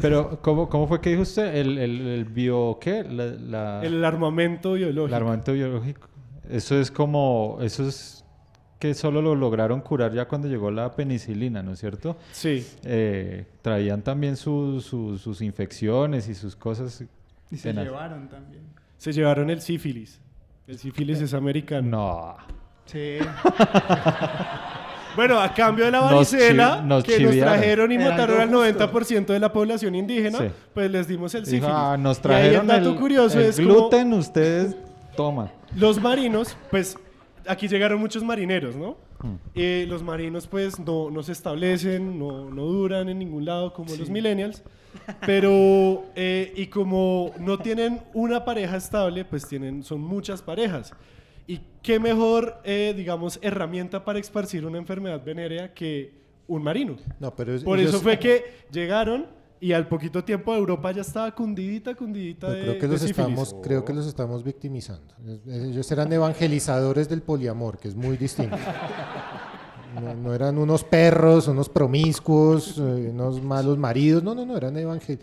Pero, ¿cómo, cómo fue que dijo usted? ¿El, el, el bio qué? La, la- El armamento biológico. el armamento biológico. Eso es como... Eso es que solo lo lograron curar ya cuando llegó la penicilina, ¿no es cierto? Sí. Eh, traían también su- su- sus infecciones y sus cosas. Y se llevaron también. Se llevaron el sífilis. El sífilis es americano. No. Sí. Bueno, a cambio de la varicela, nos que nos trajeron y Era mataron al algo justo. 90% de la población indígena, Sí. pues les dimos el sífilis. "Ah, nos Y ahí trajeron el dato curioso el es como gluten, ustedes toman. los marinos, pues aquí llegaron muchos marineros, ¿no? Hmm. Eh, los marinos pues no, no se establecen, no, no duran en ningún lado como los millennials, pero eh, y como no tienen una pareja estable, pues tienen, son muchas parejas. Y qué mejor, eh, digamos, herramienta para esparcir una enfermedad venérea que un marino. No, pero es- Por eso fue que llegaron y al poquito tiempo Europa ya estaba cundidita, cundidita de, creo que los estamos, creo que los estamos victimizando. Ellos eran evangelizadores del poliamor, que es muy distinto. No, no eran unos perros, unos promiscuos, eh, unos malos maridos. No, no, no, eran evangel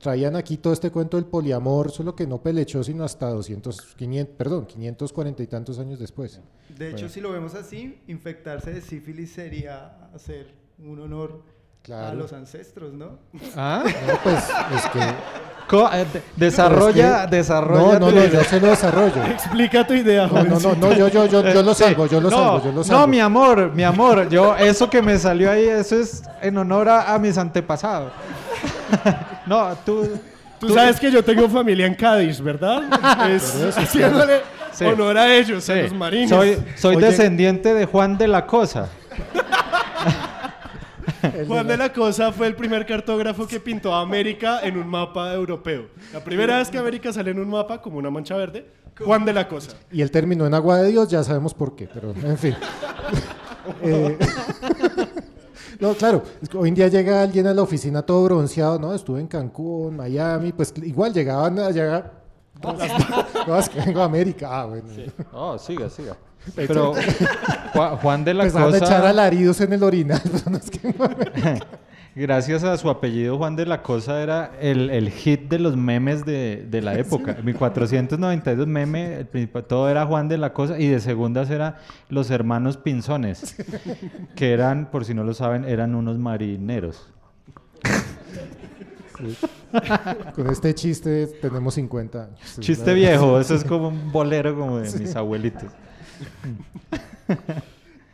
Traían aquí todo este cuento del poliamor, solo que no pelechó sino hasta 200, 500, perdón, 540 y tantos años después. De hecho, si lo vemos así, infectarse de sífilis sería hacer un honor a los ancestros, ¿no? ¿Ah? No, pues es que... Co- eh, de- desarrolla, es que- desarrolla. No, no, no, yo se lo desarrollo. Explica tu idea, No, no, no, no, yo, yo, yo, yo lo Sí. salvo, yo lo no, salvo, yo lo No, salvo. mi amor, mi amor, yo eso que me salió ahí, eso es en honor a, a mis antepasados. no, tú, Tú sabes que yo tengo familia en Cádiz, ¿verdad? Es eso, haciéndole Sí. honor a ellos, a los marinos. soy, soy Oye. descendiente de Juan de la Cosa. El Juan de la Cosa fue el primer cartógrafo que pintó a América en un mapa europeo. La primera vez que América sale en un mapa como una mancha verde, Juan de la Cosa. Y él terminó en Agua de Dios, ya sabemos por qué, pero en fin. Eh, No, claro, hoy en día llega alguien a la oficina todo bronceado, no, estuve en Cancún, Miami, pues igual llegaban a llegar. No, es que vengo a América, ah, bueno. No, siga, siga. Pero Ju- Juan de la Empezaban a echar Cosa, alaridos en el orinal. pero no es que- gracias a su apellido Juan de la Cosa, era el, el hit de los memes de, de la época. 1492 meme, el todo era Juan de la Cosa y de segundas era los hermanos Pinzones, que eran, por si no lo saben, eran unos marineros. Con este chiste tenemos 50 años. Chiste viejo, eso es como un bolero como de Sí. mis abuelitos.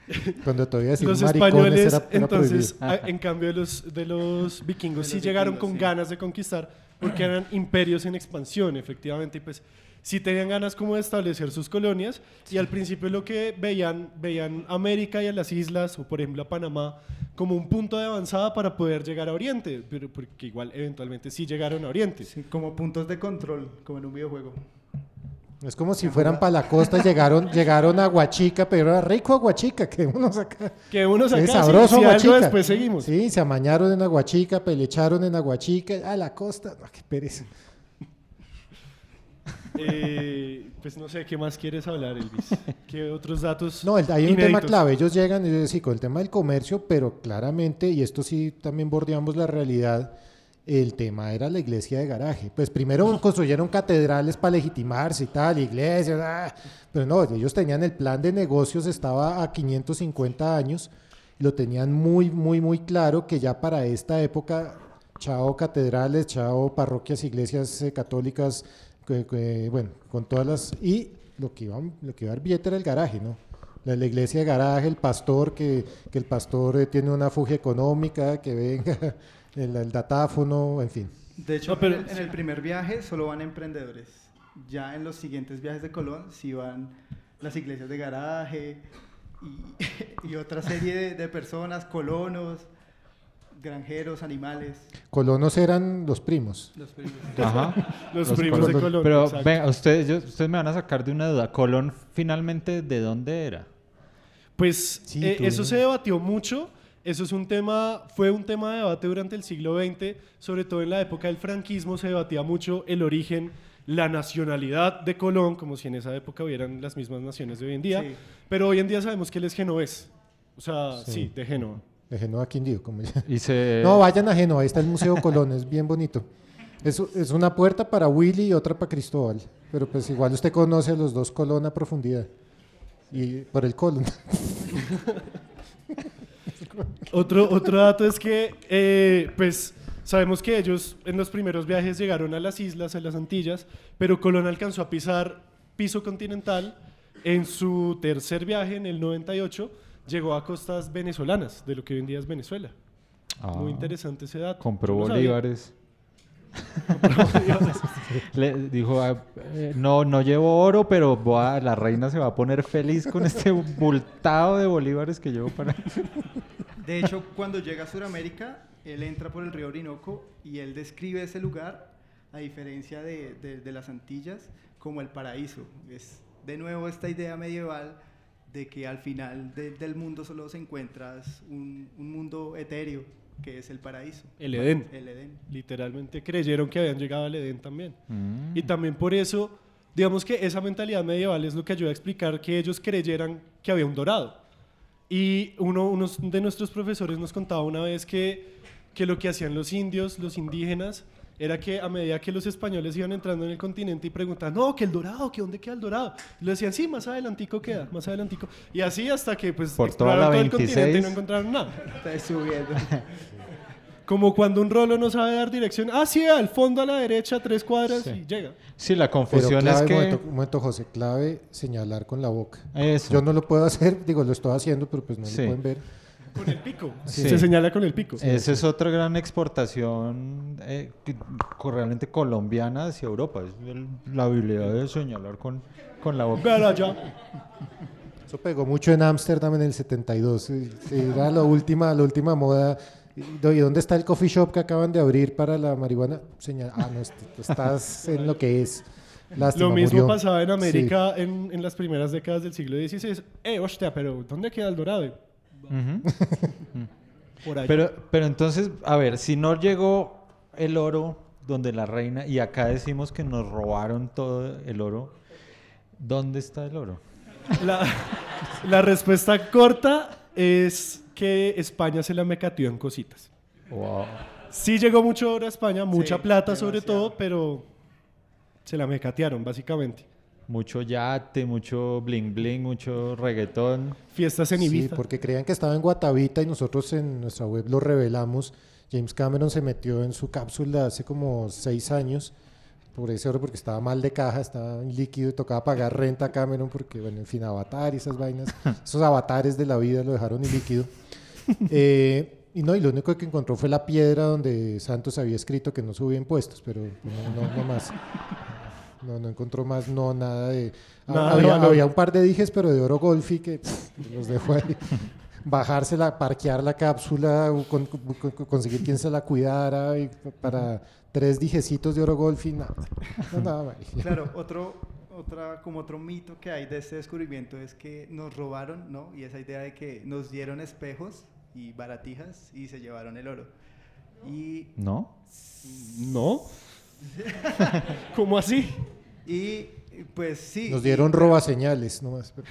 Cuando todavía decir los españoles, era- era entonces, a- en cambio de los, de los vikingos, De sí los llegaron vikingos, con sí. ganas de conquistar, porque eran imperios en expansión, efectivamente, y pues sí tenían ganas como de establecer sus colonias, y al principio lo que veían, veían América y a las islas, o por ejemplo a Panamá, como un punto de avanzada para poder llegar a Oriente, pero porque igual eventualmente sí llegaron a Oriente. Sí, como puntos de control, como en un videojuego. Es como si fueran para la costa, llegaron, llegaron a Huachica, pero era rico Aguachica, que uno saca. Que uno saca, Es sí, sabroso algo Aguachica. después seguimos. Sí, se amañaron en Aguachica, pelecharon en Aguachica, a la costa. No, qué pereza. Eh, pues no sé, ¿qué más quieres hablar, Elvis? ¿Qué otros datos? No, el- hay un tema clave. Ellos llegan, y sí, con el tema del comercio, pero claramente, y esto sí también bordeamos la realidad, el tema era la iglesia de garaje. Pues primero construyeron catedrales para legitimarse y tal, iglesias, ah, pero no, ellos tenían el plan de negocios, estaba a 550 años, y lo tenían muy, muy, muy claro que ya para esta época, chao catedrales, chao parroquias, iglesias eh, católicas, bueno, con todas las... Y lo que iba, lo que iba a dar billete era el garaje, ¿no? La, iglesia de garaje, el pastor, que, que el pastor eh, tiene una fugia económica, que venga el, el datáfono, en fin. De hecho, No, pero- en, el, en el primer viaje solo van emprendedores. Ya en los siguientes viajes de Colón sí van las iglesias de garaje y, y otra serie de, de personas, colonos, granjeros, animales. Colonos eran los primos. Los primos. Ajá. Los primos de Colón, Pero exacto. venga, ustedes, yo- ustedes me van a sacar de una duda. ¿Colón finalmente de dónde era? Pues Sí, eh, eso se debatió mucho. Eso es un tema, fue un tema de debate durante el siglo XX, sobre todo en la época del franquismo se debatía mucho el origen, la nacionalidad de Colón, como si en esa época hubieran las mismas naciones de hoy en día. Sí. Pero hoy en día sabemos que él es genovés. O sea, sí, Sí. de Génova. De Génova Quindío, como ya. Y se... No, vayan a Génova, ahí está el Museo Colón, es bien bonito. Es, es una puerta para Willy y otra para Cristóbal, pero pues igual usted conoce a los dos Colón a profundidad. Y por el Colón. Otro, otro dato es que, eh, pues, sabemos que ellos en los primeros viajes llegaron a las islas, a las Antillas, pero Colón alcanzó a pisar piso continental. En su tercer viaje, en el 98, llegó a costas venezolanas, de lo que hoy en día es Venezuela. Muy Ah, interesante ese dato. Compró no bolívares. Le dijo, "Ah, eh, no, no llevo oro, pero voy a- la reina se va a poner feliz con este bultado de bolívares que llevo para... De hecho, cuando llega a Sudamérica, él entra por el río Orinoco y él describe ese lugar, a diferencia de, de- de las Antillas, como el paraíso. Es de nuevo esta idea medieval de que al final de- del mundo solo se encuentras un, un mundo etéreo, que es el paraíso. El Edén. El Edén. Literalmente creyeron que habían llegado al Edén también. Mm. Y también por eso, digamos que esa mentalidad medieval es lo que ayuda a explicar que ellos creyeran que había un dorado. Y uno, uno de nuestros profesores nos contaba una vez que, que lo que hacían los indios, los indígenas, era que a medida que los españoles iban entrando en el continente y preguntaban, no, que el dorado, que dónde queda el dorado. Y le decían, sí, más adelantico queda, más adelantico. Y así hasta que pues Por toda exploraron la todo el continente y 26. no encontraron nada. Está subiendo. Como cuando un rolo no sabe dar dirección, ah, sí, al fondo a la derecha, tres cuadras Sí. y llega. Sí, la Pero confusión clave, es que... un, momento, un momento, José, clave señalar con la boca. Eso. Yo no lo puedo hacer, digo, lo estoy haciendo, pero pues no Sí. lo pueden ver. Con el pico. Sí. Se señala con el pico. Esa es otra gran exportación eh, realmente colombiana hacia Europa. Es el- la habilidad de señalar con, con la boca. Véala ya. Eso pegó mucho en Ámsterdam en el 72. sí, sí, Era la última, la última moda. ¿Y dónde está el coffee shop que acaban de abrir para la marihuana? Señal, ah, no, est- estás en lo que es. Lástima, Lo mismo murió. pasaba en Sí. América en, en las primeras décadas del siglo XVI. Eh, hostia, pero ¿dónde queda el dorado? Por allá. Pero, pero entonces, a ver, si no llegó el oro donde la reina, y acá decimos que nos robaron todo el oro, ¿dónde está el oro? La, la respuesta corta es que España se la mecateó en cositas. Wow. Sí llegó mucho oro a España, mucha Sí, plata sobre todo, pero se la mecatearon básicamente. Mucho yate, mucho bling bling, mucho reggaetón. Fiestas en Sí, Ibiza. porque creían que estaba en Guatavita y nosotros en nuestra web lo revelamos. James Cameron se metió en su cápsula hace como seis años por ese oro porque estaba mal de caja, estaba en líquido y tocaba pagar renta a Cameron porque, bueno, en fin, Avatar y esas vainas, esos avatares de la vida lo dejaron en líquido. Eh, y no, y lo único que encontró fue la piedra donde Santos había escrito que no subía impuestos, pero no, no, no más. No, no encontró más, no, nada de... Nada había, un par de dijes, pero de oro golfi que pff, los dejó ahí. Bajársela, parquear la cápsula, con- con- conseguir quien se la cuidara y para tres dijecitos de oro golfi, nada. No, nada. Claro, otro, otra, como otro mito que hay de este descubrimiento es que nos robaron, ¿no? Y esa idea de que nos dieron espejos y baratijas y se llevaron el oro. Y, ¿No? ¿No? ¿Cómo así? y pues sí. Nos dieron pero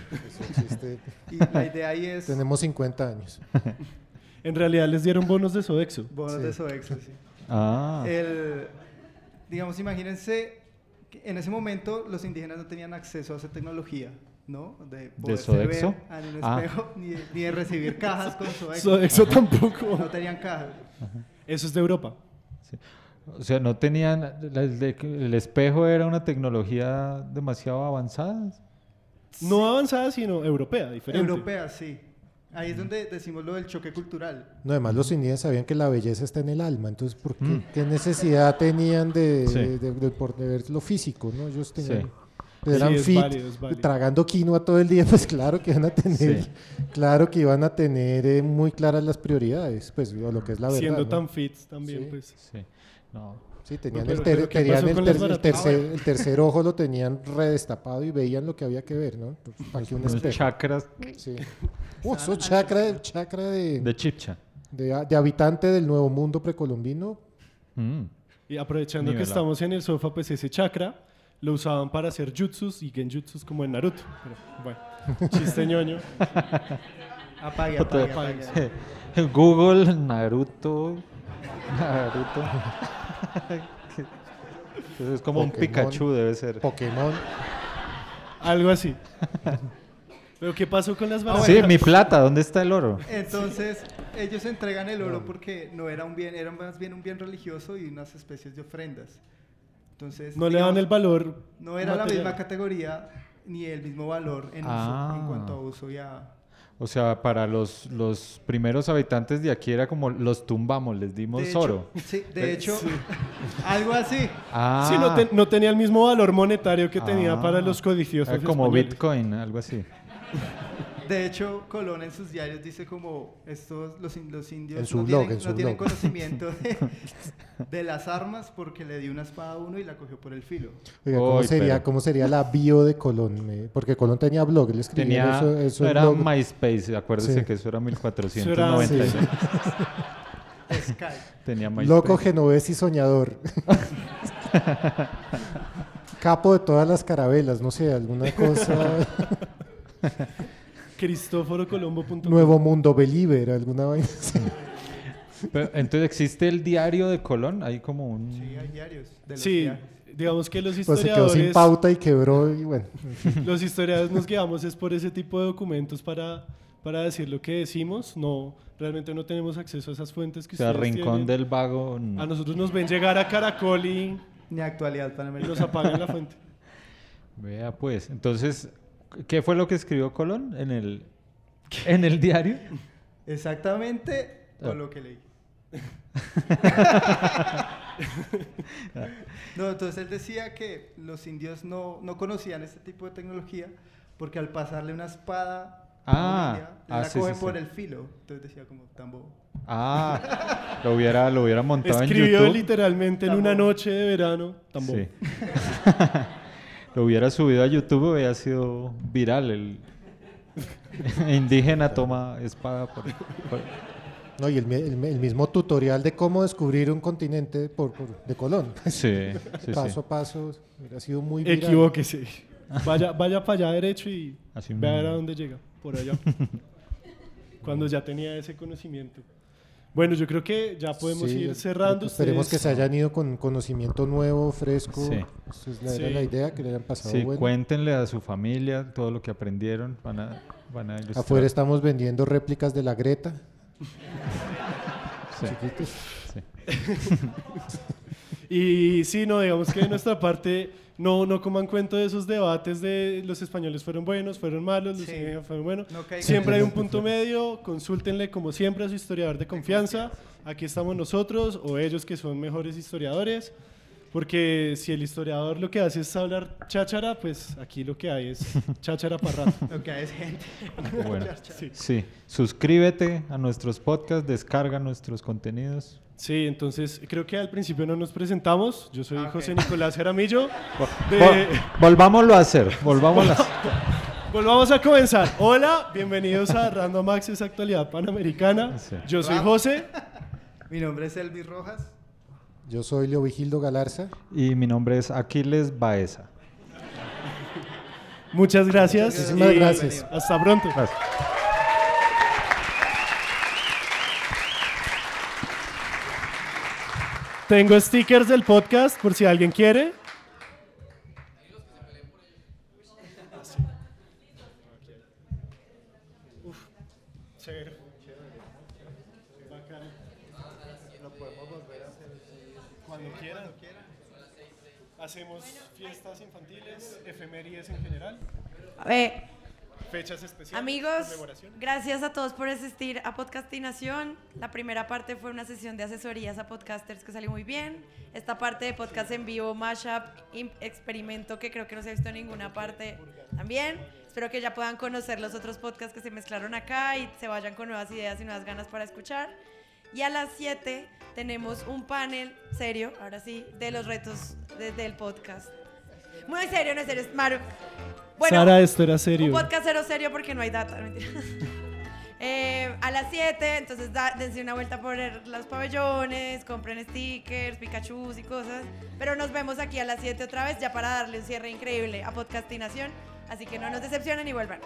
existe. Y la idea ahí es Tenemos 50 años. En realidad les dieron bonos de Sodexo. bonos Sí. de Sodexo, sí. Ah. El, digamos, imagínense que en ese momento los indígenas no tenían acceso a esa tecnología, ¿no? De poderse Sodexo? ver en un Ah. espejo, ni, de, ni de recibir cajas con Sodexo. Sodexo tampoco. No tenían cajas. Eso es de Europa. Sí. O sea, no tenían. la- El, de- el espejo era una tecnología demasiado avanzada. No avanzada, sino europea, diferente. Europea, sí. Ahí es donde decimos lo del choque cultural. No, además los indígenas sabían que la belleza está en el alma, entonces ¿por qué, qué necesidad tenían de, Mm. Sí. de, de- por- de ver lo físico? ¿no? Ellos tenían, Sí. eran Sí, fit, válido, es válido. tragando quinoa todo el día, pues claro que iban a tener, Sí. claro que iban a tener eh, muy claras las prioridades, pues o lo que es la verdad. Siendo ¿no? tan fit también, Sí. pues. Sí. No. Sí, tenían, Pero- el, ter- pero ¿qué tenían el ter- el tercer, el tercer ojo lo tenían redestapado y veían lo que había que ver, ¿no? Aquí un Unos espejo. chakras Sí. Uh, eso chakra, chakra de, de chipcha. de, de habitante del nuevo mundo precolombino. Mm. Y aprovechando que estamos en el sofá, pues ese chakra lo usaban para hacer jutsus y genjutsus como en Naruto. Pero bueno, chiste ñoño. Apague, apague, apague. Google, Naruto. Naruto. Es como un. Pikachu, debe ser. Pokémon. Algo así. Pero ¿qué pasó con las baratas? Sí, mi plata, ¿dónde está el oro? Entonces, ellos entregan el oro porque no era un bien, era más bien un bien religioso y unas especies de ofrendas. Entonces, No le dan el valor. No era la misma categoría ni el mismo valor en, uso, Ah. en cuanto a uso y a... O sea, para los, los primeros habitantes de aquí era como los tumbamos, les dimos De hecho, oro. Sí, de hecho, algo así. Ah, Sí, no, te- no tenía el mismo valor monetario que tenía Ah. para los codiciosos. era como españoles. Bitcoin, algo así. De hecho, Colón en sus diarios dice como estos los, in- los indios En su no, blog, tienen, en su no tienen blog. conocimiento de, de las armas porque le dio una espada a uno y la cogió por el filo. Oiga, ¿cómo, sería, pero- ¿Cómo sería la bio de Colón? Porque Colón tenía blog, él escribía Tenía, eso, eso era blog. MySpace, acuérdese Sí. que eso era Eso 1496. Sky. Tenía MySpace. Loco, genovés y soñador. Capo de todas las carabelas, no sé, alguna cosa. Cristóforocolombo.com. Nuevo Mundo Believer, alguna vaina. Pero, entonces, ¿existe el diario de Colón? Hay como un... Sí, hay diarios. De los Sí, viajes. digamos que los Pues se quedó historiadores. sin pauta y quebró y bueno. Los historiadores nos guiamos es por ese tipo de documentos para, para decir lo que decimos. No, realmente no tenemos acceso a esas fuentes que O sea, ustedes Rincón tienen. del Vago... no. A nosotros nos ven llegar a Caracol y, Ni actualidad y panamericana. nos apagan la fuente. Vea pues, entonces, ¿qué fue lo que escribió Colón en el, en el diario? Exactamente Ah. con lo que leí. no, entonces él decía que los indios no, no conocían este tipo de tecnología porque al pasarle una espada Ah, a un india, ah, la sí, cogen sí, por sí. el filo. Entonces decía como tan bobo. Ah, lo hubiera, lo hubiera montado en Escribió YouTube. literalmente en una noche de verano. Tambo. Lo hubiera subido a YouTube, hubiera sido viral. El indígena toma espada por... por- No, y el, el el mismo tutorial de cómo descubrir un continente por, por- de Colón. Sí, sí, paso sí. a paso, hubiera sido muy viral. Equivóquese. Vaya, vaya para allá derecho y Así vea a ver a mismo. dónde llega. Por allá. Cuando ya tenía ese conocimiento. Bueno, yo creo que ya podemos Sí, ir cerrando. Esperemos que se hayan ido con conocimiento nuevo, fresco. Sí. Esa es la, era Sí. la idea, que le hayan pasado Sí, bueno. cuéntenle a su familia todo lo que aprendieron. Van a, van a. Afuera estamos vendiendo réplicas de la Greta. Sí. Chiquitos. Sí. Y sí, no, digamos que de nuestra parte no, no coman cuento de esos debates de los españoles fueron buenos, fueron malos, los Sí. indígenas fueron buenos. No siempre hay un punto medio, consúltenle como siempre a su historiador de confianza. Aquí estamos nosotros o ellos que son mejores historiadores. Porque si el historiador lo que hace es hablar cháchara, pues aquí lo que hay es cháchara para rato. Lo que hay es gente. Bueno, Sí. sí. Suscríbete a nuestros podcasts, descarga nuestros contenidos. Sí, entonces creo que al principio no nos presentamos. Yo soy Ah. José Nicolás Jaramillo. de- Vol- volvámoslo a hacer, volvámoslo a hacer. Volvamos a comenzar. Hola, bienvenidos a Random Access Actualidad Panamericana. Sí. Yo soy. José. Mi nombre es Elvis Rojas. Yo soy Leo Vigildo Galarza. Y mi nombre es Aquiles Baeza. Muchas gracias. Muchísimas y gracias. Hasta pronto. Gracias. Tengo stickers del podcast por si alguien quiere. Uf, chévere. Bacano. Lo podemos volver a hacer cuando quieran. Hacemos fiestas infantiles, efemérides en general, A ver, fechas especiales. amigos, gracias a todos por asistir a Podcastinación. La primera parte fue una sesión de asesorías a podcasters que salió muy bien. Esta parte de podcast en vivo, mashup, im- experimento que creo que no se ha visto en ninguna parte también. Espero que ya puedan conocer los otros podcasts que se mezclaron acá y se vayan con nuevas ideas y nuevas ganas para escuchar. Y a las 7 tenemos un panel serio, ahora sí, de los retos de- del podcast. Muy serio, no es serio, es Maru. Sara, esto era serio. Un podcast cero serio porque no hay data, mentira. Eh, a las 7, entonces da- dense una vuelta por los pabellones, compren stickers, Pikachu y cosas. Pero nos vemos aquí a las 7 otra vez ya para darle un cierre increíble a Podcastinación. Así que no nos decepcionen y vuelvan.